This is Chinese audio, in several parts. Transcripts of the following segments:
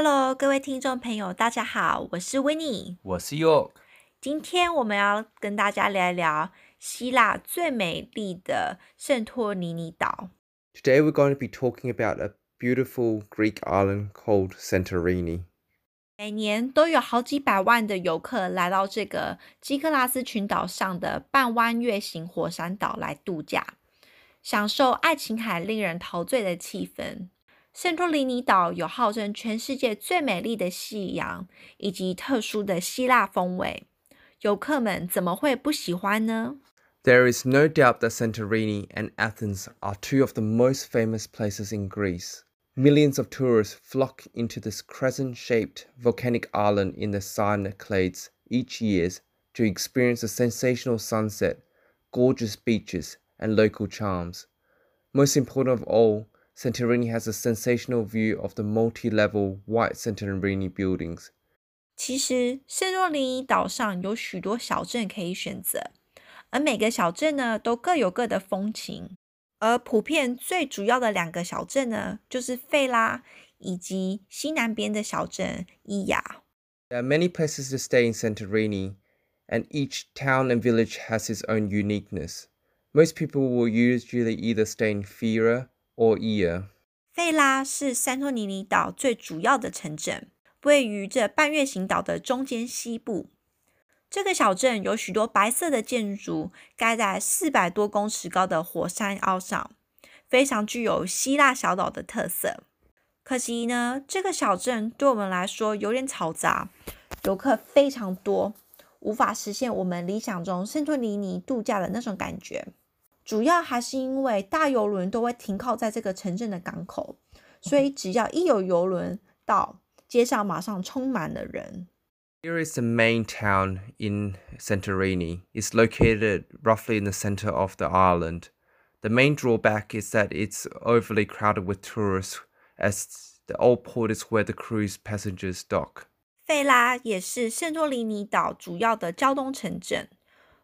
Hello，各位听众朋友，大家好，我是 Winnie，我是 York。今天我们要跟大家聊一聊希腊最美丽的圣托里尼岛。Today we're going to be talking about a beautiful Greek island called Santorini。每年都有好几百万的游客来到这个基克拉斯群岛上的半弯月形火山岛来度假，享受爱琴海令人陶醉的气氛。圣托里尼岛有号称全世界最美丽的夕阳，以及特殊的希腊风味。游客们怎么会不喜欢呢？There is no doubt that Santorini and Athens are two of the most famous places in Greece. Millions of tourists flock into this crescent-shaped volcanic island in the Cyclades each year to experience the sensational sunset, gorgeous beaches, and local charms. Most important of all, Santorini has a sensational view of the multi-level white Santorini buildings. 其实，圣托里尼岛上有许多小镇可以选择，而每个小镇呢，都各有各的风情。而普遍最主要的两个小镇呢，就是费拉以及西南边的小镇伊亚。There are many places to stay in Santorini, and each town and village has its own uniqueness. Most people will usually either stay in Fira or Ia. 费拉是圣托里尼岛最主要的城镇，位于这半月形岛的中间西部。这个小镇有许多白色的建筑，盖在四百多公尺高的火山凹上，非常具有希腊小岛的特色。可惜呢，这个小镇对我们来说有点嘈杂，游客非常多，无法实现我们理想中圣托里尼度假的那种感觉。主要还是因为大游轮都会停靠在这个城镇的港口，所以只要一有游轮到，街上马上充满了人。Here is the main town in Santorini. It's located roughly in the center of the island. The main drawback is that it's overly crowded with tourists, as the old port is where the cruise passengers dock. 费拉也是圣托里尼岛主要的交通城镇，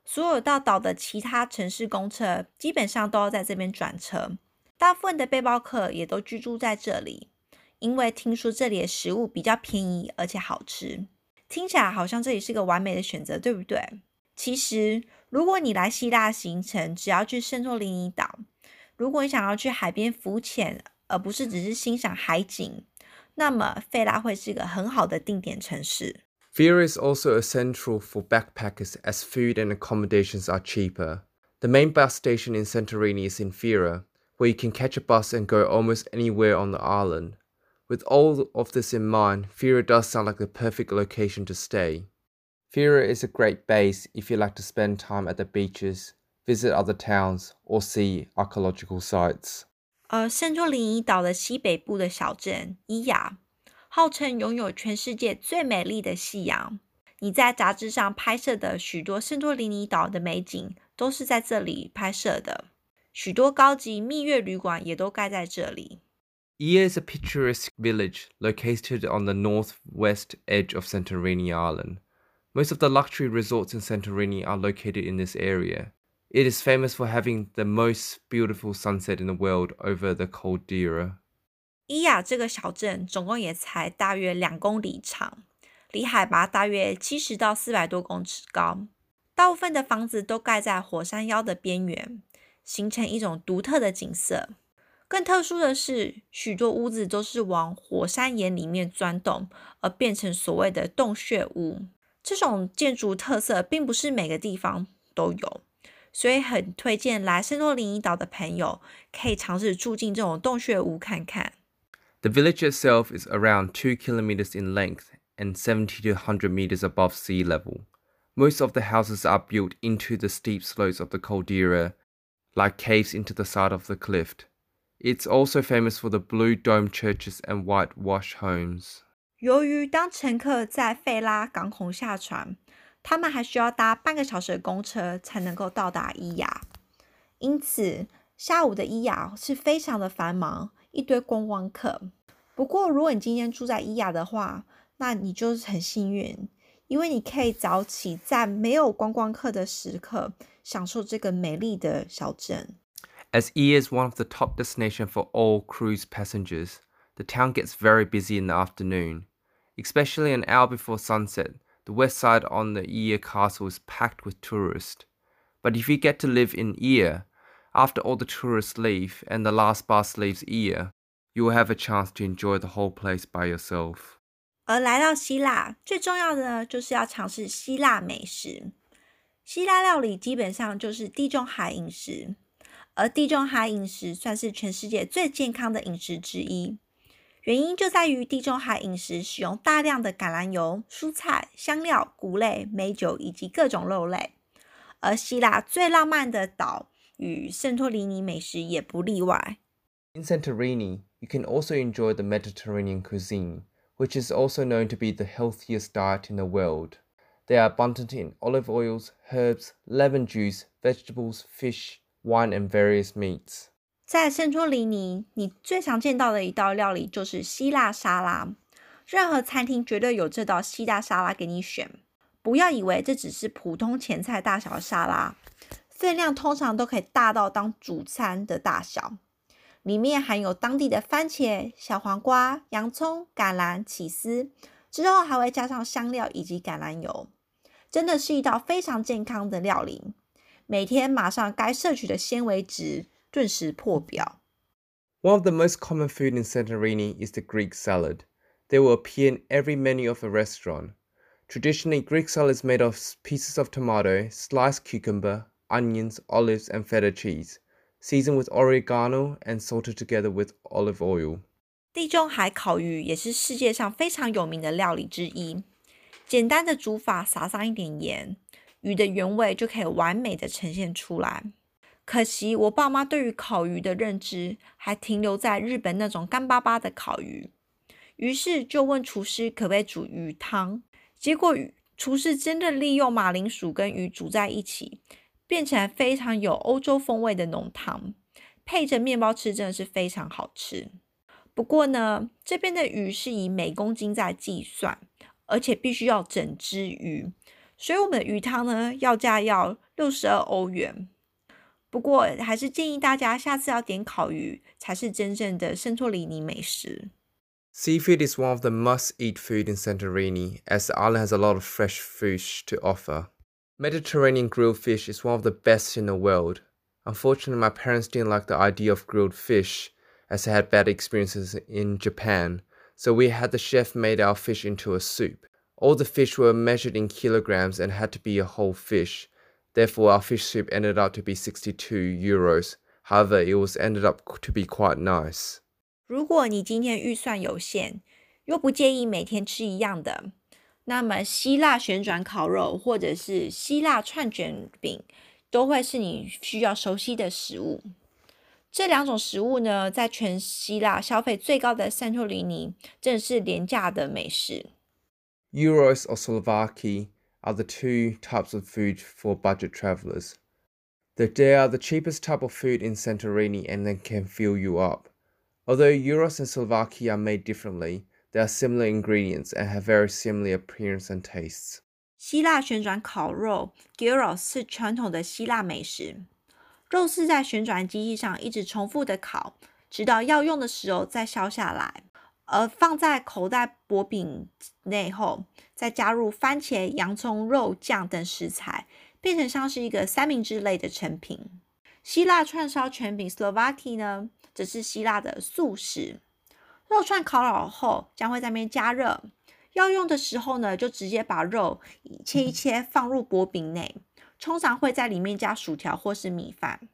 所有到岛的其他城市公车基本上都要在这边转车。大部分的背包客也都居住在这里，因为听说这里的食物比较便宜而且好吃。听起来好像这里是个完美的选择，对不对？其实，如果你来希腊行程，只要去圣托里尼岛，如果你想要去海边浮潜，而不是只是欣赏海景，那么费拉会是一个很好的定点城市。Fira is also a central for backpackers as food and accommodations are cheaper. The main bus station in Santorini is in Fira, where you can catch a bus and go almost anywhere on the island. With all of this in mind, Fira does sound like the perfect location to stay. Fira is a great base if you like to spend time at the beaches, visit other towns, or see archaeological sites. 而圣托里尼岛的西北部的小镇伊亚， 号称拥有全世界最美丽的夕阳。你在杂志上拍摄的许多圣托里尼岛的美景，都是在这里拍摄的。许多高级蜜月旅馆也都盖在这里。Ia is a picturesque village located on the northwest edge of Santorini Island. Most of the luxury resorts in Santorini are located in this area. It is famous for having the most beautiful sunset in the world over the Caldera. 伊亚这个小镇总共也才大约两公里长，离海拔大约七十到四百多公尺高。大部分的房子都盖在火山腰的边缘，形成一种独特的景色。更特殊的是，许多屋子都是往火山岩里面钻洞，而变成所谓的洞穴屋。这种建筑特色并不是每个地方都有，所以很推荐来圣托里尼岛的朋友可以尝试住进这种洞穴屋看看。The village itself is around two kilometers in length and seventy to hundred meters above sea level. Most of the houses are built into the steep slopes of the caldera, like caves into the side of the cliff. It's also famous for the blue dome churches and whitewash homes. 由于当乘客在费拉港口下船，他们还需要搭半个小时的公车才能够到达伊亚，因此下午的伊亚是非常的繁忙， 一堆观光客。不过，如果你今天住在伊亚的话，那你就是很幸运，因为你可以早起，在没有观光客的时刻，享受这个美丽的小镇。As Ia is one of the top destinations for all cruise passengers, the town gets very busy in the afternoon. Especially an hour before sunset, the west side on the Eer Castle is packed with tourists. But if you get to live in Eer, after all the tourists leave and the last bus leaves Eer, you will have a chance to enjoy the whole place by yourself. 而来到希腊，最重要的，就是要尝试希腊美食。希腊料理基本上就是地中海饮食，而地中海饮食算是全世界最健康的饮食之一。原因就在于地中海饮食使用大量的橄榄油、蔬菜、香料、谷类、美酒以及各种肉类。而希腊最浪漫的岛与圣托里尼美食也不例外。In Santorini, you can also enjoy the Mediterranean cuisine. which is also known to be the healthiest diet in the world. They are abundant in olive oils, herbs, lemon juice, vegetables, fish, wine, and various meats. 在圣托里尼，你最常见到的一道料理就是希腊沙拉。任何餐厅绝对有这道希腊沙拉给你选。不要以为这只是普通前菜大小的沙拉，分量通常都可以大到当主餐的大小。里面含有当地的番茄、小黄瓜、洋葱、橄榄、起司，之后还会加上香料以及橄榄油，真的是一道非常健康的料理。每天马上该摄取的纤维值顿时破表。One of the most common food in Santorini is the Greek salad. They will appear in every menu of a restaurant. Traditionally, Greek salad is made of pieces of tomato, sliced cucumber, onions, olives, and feta cheese. Seasoned with oregano and salted together with olive oil。地中海烤鱼也是世界上非常有名的料理之一。简单的煮法，撒上一点盐，鱼的原味就可以完美的呈现出来。可惜我爸妈对于烤鱼的认知还停留在日本那种干巴巴的烤鱼，于是就问厨师可不可以煮鱼汤。结果厨师真的利用马铃薯跟鱼煮在一起。变成非常有欧洲风味的浓汤，配着面包吃真的是非常好吃。不过呢，这边的鱼是以每公斤在计算，而且必须要整只鱼，所以我们的鱼汤呢要价要六十二欧元。不过还是建议大家下次要点烤鱼，才是真正的圣托里尼美食。Seafood is one of the must-eat food in Santorini, as the island has a lot of fresh fish to offer. Mediterranean grilled fish is one of the best in the world. Unfortunately, my parents didn't like the idea of grilled fish as they had bad experiences in Japan, so we had the chef made our fish into a soup. All the fish were measured in kilograms and had to be a whole fish. Therefore, our fish soup ended up to be 62 euros. However, it was ended up to be quite nice. 如果你今天预算有限，又不介意每天吃一样的。 那么希腊旋转烤肉或者是希腊串卷饼都会是你需要熟悉的食物。这两种食物呢，在全希腊消费最高的圣托里尼，正是廉价的美食。Gyros or souvlaki are the two types of food for budget travelers. They are the cheapest type of food in Santorini and they can fill you up. Although gyros and souvlaki are made differently, They are similar ingredients and have very similar appearance and tastes. 希腊旋转烤肉 （gyros） 是传统的希腊美食。肉是在旋转机器上一直重复的烤，直到要用的时候再削下来，而放在口袋薄饼内后，再加入番茄、洋葱、肉酱等食材，变成像是一个三明治类的成品。希腊串烧全饼 （Slovaki） 呢，则是希腊的素食。肉串烤好后，将会在那边加热。要用的时候呢，就直接把肉切一切放入薄饼内，通常会在里面加薯条或是米饭。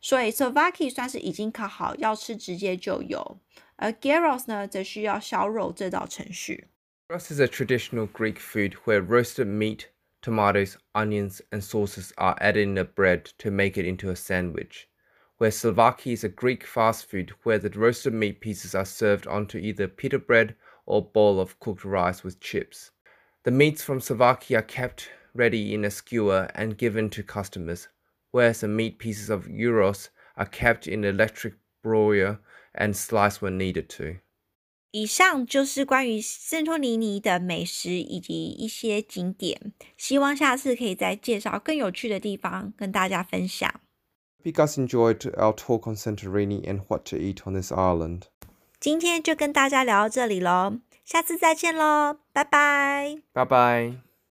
所以 s o v a k i 算是已经烤好，要吃直接就有。而 gyros 呢，则需要削肉这道程序。Gyros is a traditional Greek food where roasted meat, tomatoes, onions, and sauces are added in the bread to make it into a sandwich. where souvlaki is a Greek fast food where the roasted meat pieces are served onto either pita bread or bowl of cooked rice with chips. The meats from souvlaki are kept ready in a skewer and given to customers, whereas the meat pieces of gyros are kept in an electric broiler and sliced when needed to. 以上就是关于圣托里尼的美食以及一些景点，希望下次可以再介绍更有趣的地方跟大家分享。 Hope you guys enjoyed our talk on Santorini and what to eat on this island. 今天就跟大家聊到这里喽，下次再见喽，拜拜，拜拜。